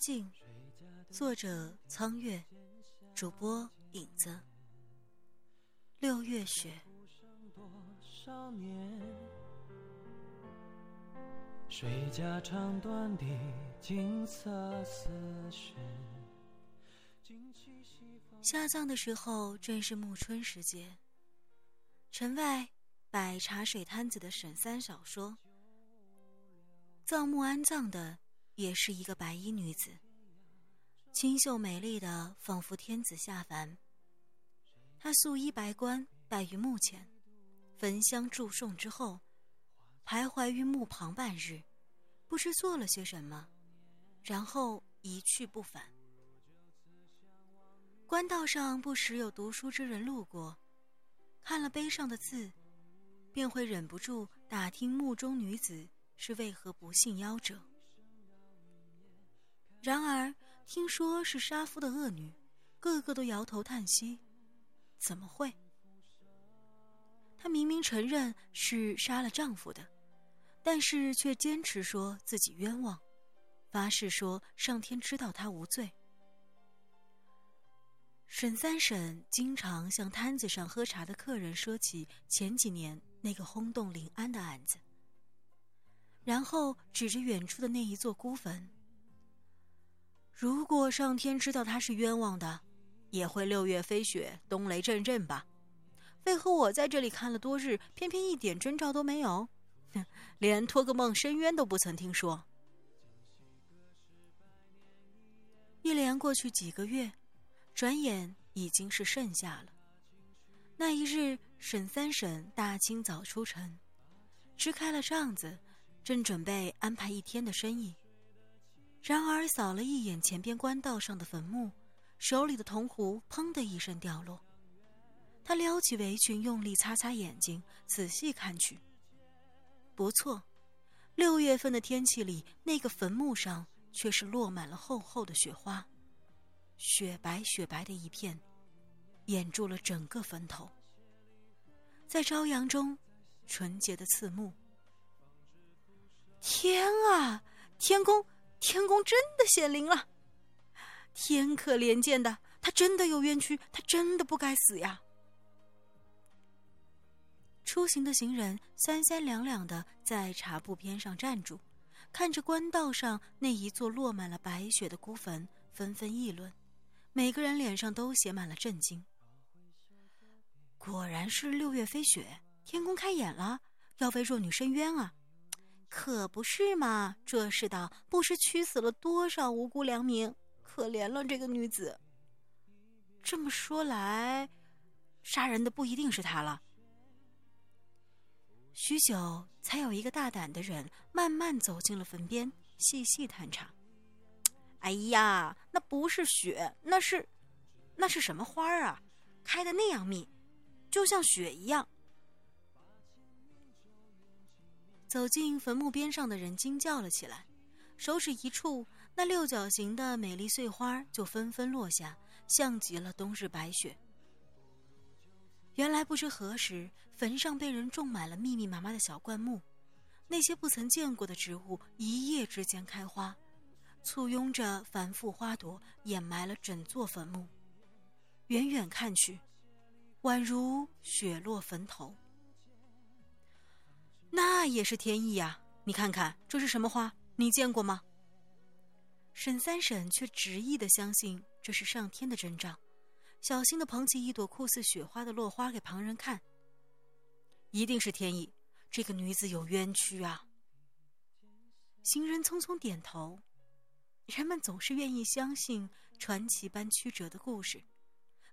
镜，作者苍月，主播影子。六月雪。水家长短的景色。下葬的时候正是暮春时节。城外摆茶水摊子的沈三少说：“葬墓安葬的。”也是一个白衣女子，清秀美丽的，仿佛天子下凡。她素衣白冠，拜于墓前，焚香祝颂之后，徘徊于墓旁半日，不知做了些什么，然后一去不返。官道上不时有读书之人路过，看了碑上的字，便会忍不住打听墓中女子是为何不幸夭折。然而，听说是杀夫的恶女，个个都摇头叹息：“怎么会？她明明承认是杀了丈夫的，但是却坚持说自己冤枉，发誓说上天知道她无罪。”沈三婶经常向摊子上喝茶的客人说起前几年那个轰动临安的案子，然后指着远处的那一座孤坟。如果上天知道他是冤枉的，也会六月飞雪，冬雷阵阵吧？为何我在这里看了多日，偏偏一点征兆都没有？哼，连托个梦申冤都不曾听说。一连过去几个月，转眼已经是盛夏了。那一日，沈三婶大清早出城，支开了帐子，正准备安排一天的生意。然而，扫了一眼前边官道上的坟墓，手里的铜壶砰的一声掉落。他撩起围裙，用力擦擦眼睛，仔细看去。不错，六月份的天气里，那个坟墓上却是落满了厚厚的雪花，雪白雪白的一片，掩住了整个坟头。在朝阳中，纯洁的刺目。天啊，天宫！天公真的显灵了，天可怜见的，他真的有冤屈，他真的不该死呀。出行的行人三三两两的在茶铺边上站住，看着官道上那一座落满了白雪的孤坟，纷纷议论，每个人脸上都写满了震惊。果然是六月飞雪，天公开眼了，要为弱女伸冤啊！可不是嘛！这世道不知屈死了多少无辜良民，可怜了这个女子。这么说来，杀人的不一定是他了。许久，才有一个大胆的人慢慢走进了坟边，细细探查。哎呀，那不是雪，那是，那是什么花啊？开的那样密，就像雪一样。走进坟墓边上的人惊叫了起来，手指一触，那六角形的美丽碎花就纷纷落下，像极了冬日白雪。原来不知何时，坟上被人种满了密密麻麻的小灌木，那些不曾见过的植物一夜之间开花，簇拥着繁复花朵，掩埋了整座坟墓。远远看去，宛如雪落坟头。那也是天意呀！你看看这是什么花？你见过吗？沈三婶却执意的相信这是上天的征兆，小心的捧起一朵酷似雪花的落花给旁人看。一定是天意，这个女子有冤屈啊！行人匆匆点头，人们总是愿意相信传奇般曲折的故事，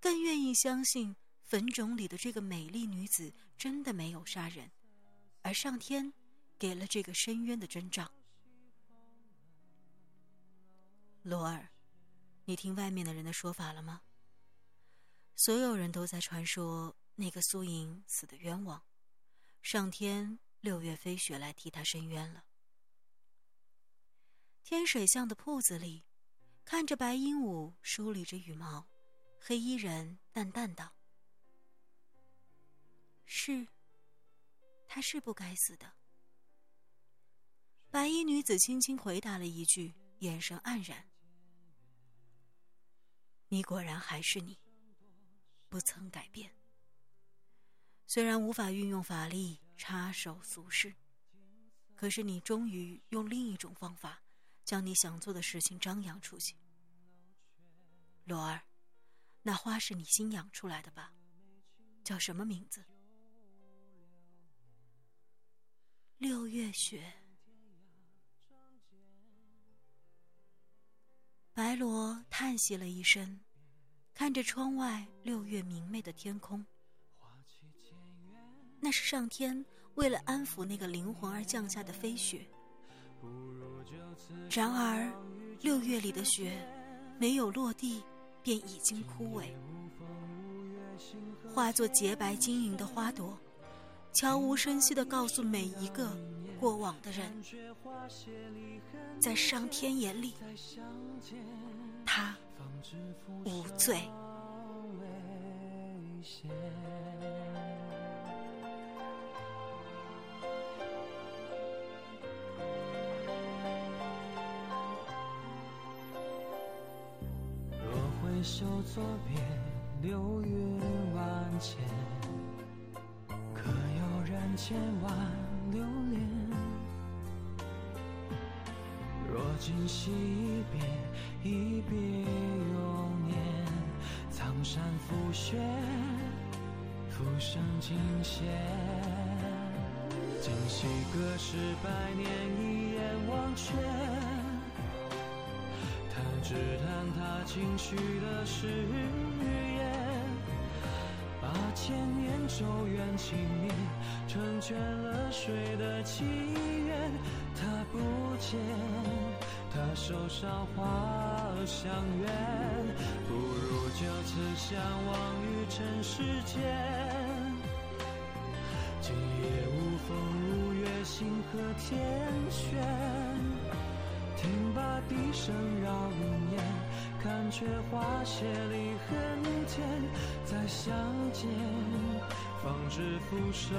更愿意相信坟冢里的这个美丽女子真的没有杀人。而上天给了这个深渊的征兆。罗儿，你听外面的人的说法了吗？所有人都在传说那个苏莹死的冤枉，上天六月飞雪来替她伸冤了。天水巷的铺子里，看着白鹦鹉梳理着羽毛，黑衣人淡淡道：“是。”他是不该死的。白衣女子轻轻回答了一句，眼神黯然，你果然还是你，不曾改变。虽然无法运用法力插手俗事，可是你终于用另一种方法，将你想做的事情张扬出去。罗儿，那花是你新养出来的吧？叫什么名字？六月雪。白罗叹息了一声，看着窗外六月明媚的天空。那是上天为了安抚那个灵魂而降下的飞雪。然而，六月里的雪没有落地，便已经枯萎，化作洁白晶莹的花朵，悄无声息地告诉每一个过往的人：在上天眼里，他无罪。若回首作别，流云万千，千万留恋？若今夕一别，一别永年。苍山覆雪，浮生尽现。今夕隔世百年，一眼忘却。他只叹他轻许的誓言，八千年咒怨情灭，成全了谁的祈愿？他不见，他手上花香远，不如就此相忘于尘世间。今夜无风无月，星河天悬。听罢笛声绕云烟，看却花谢离恨天。再相见，方知浮生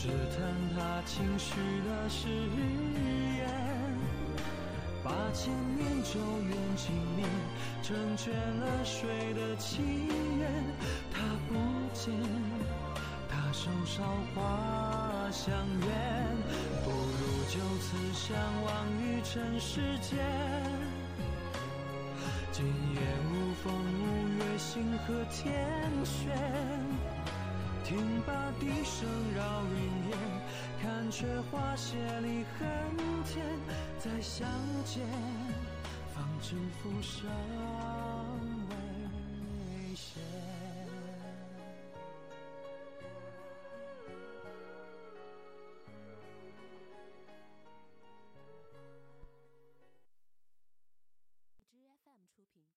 只叹他轻许的誓言，八千年咒怨尽灭，成全了谁的祈愿？他不见，他手上花相约，不如就此相忘于尘世间。今夜无风无月，星河天悬。听罢笛声绕云烟，看却花谢离恨天。再相见，方知浮生。